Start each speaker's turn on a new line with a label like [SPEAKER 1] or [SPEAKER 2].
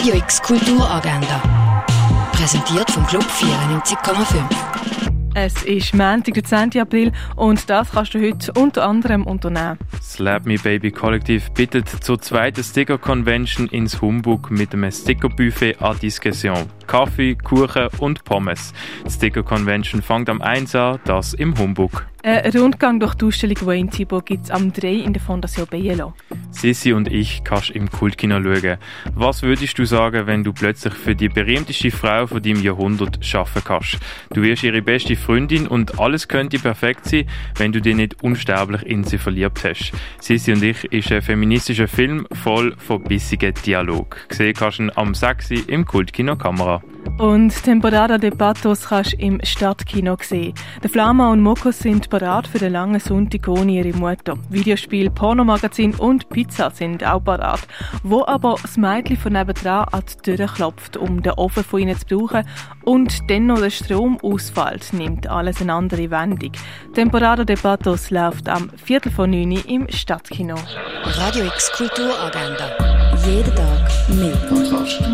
[SPEAKER 1] Radio X Kulturagenda. Präsentiert vom Club 94,5.
[SPEAKER 2] Es ist Montag, der 10. April und das kannst du heute unter anderem unternehmen.
[SPEAKER 3] Slap Me Baby Kollektiv bittet zur zweiten Sticker Convention ins Humbug mit einem Sticker-Buffet à Discussion. Kaffee, Kuchen und Pommes. Die Sticker Convention fängt am 1 an, das im Humbug.
[SPEAKER 2] Ein Rundgang durch die Ausstellung Wayne Thibault gibt es am 3 in der Fondation Bielo.
[SPEAKER 3] Sissi und ich kannst im Kultkino schauen. Was würdest du sagen, wenn du plötzlich für die berühmteste Frau von deinem Jahrhundert schaffen kannst? Du wirst ihre beste Freundin und alles könnte perfekt sein, wenn du dich nicht unsterblich in sie verliebt hast. Sissi und ich ist ein feministischer Film voll von bissigen Dialog. Gesehen kannst du ihn am 6 im Kultkino Kamera.
[SPEAKER 2] Und Temporada de Patos kannst du im Stadtkino sehen. Der Flama und Mokos sind parat für den langen Sonntag ohne ihre Mutter. Videospiel, Pornomagazin und Pizza sind auch parat. Wo aber das Mädchen von nebenan an die Tür klopft, um den Ofen von ihnen zu brauchen und dann noch der Strom ausfällt, nimmt alles eine andere Wendung. Temporada de Patos läuft am Viertel von neun im Stadtkino.
[SPEAKER 1] Radio X Kulturagenda. Jeden Tag mehr.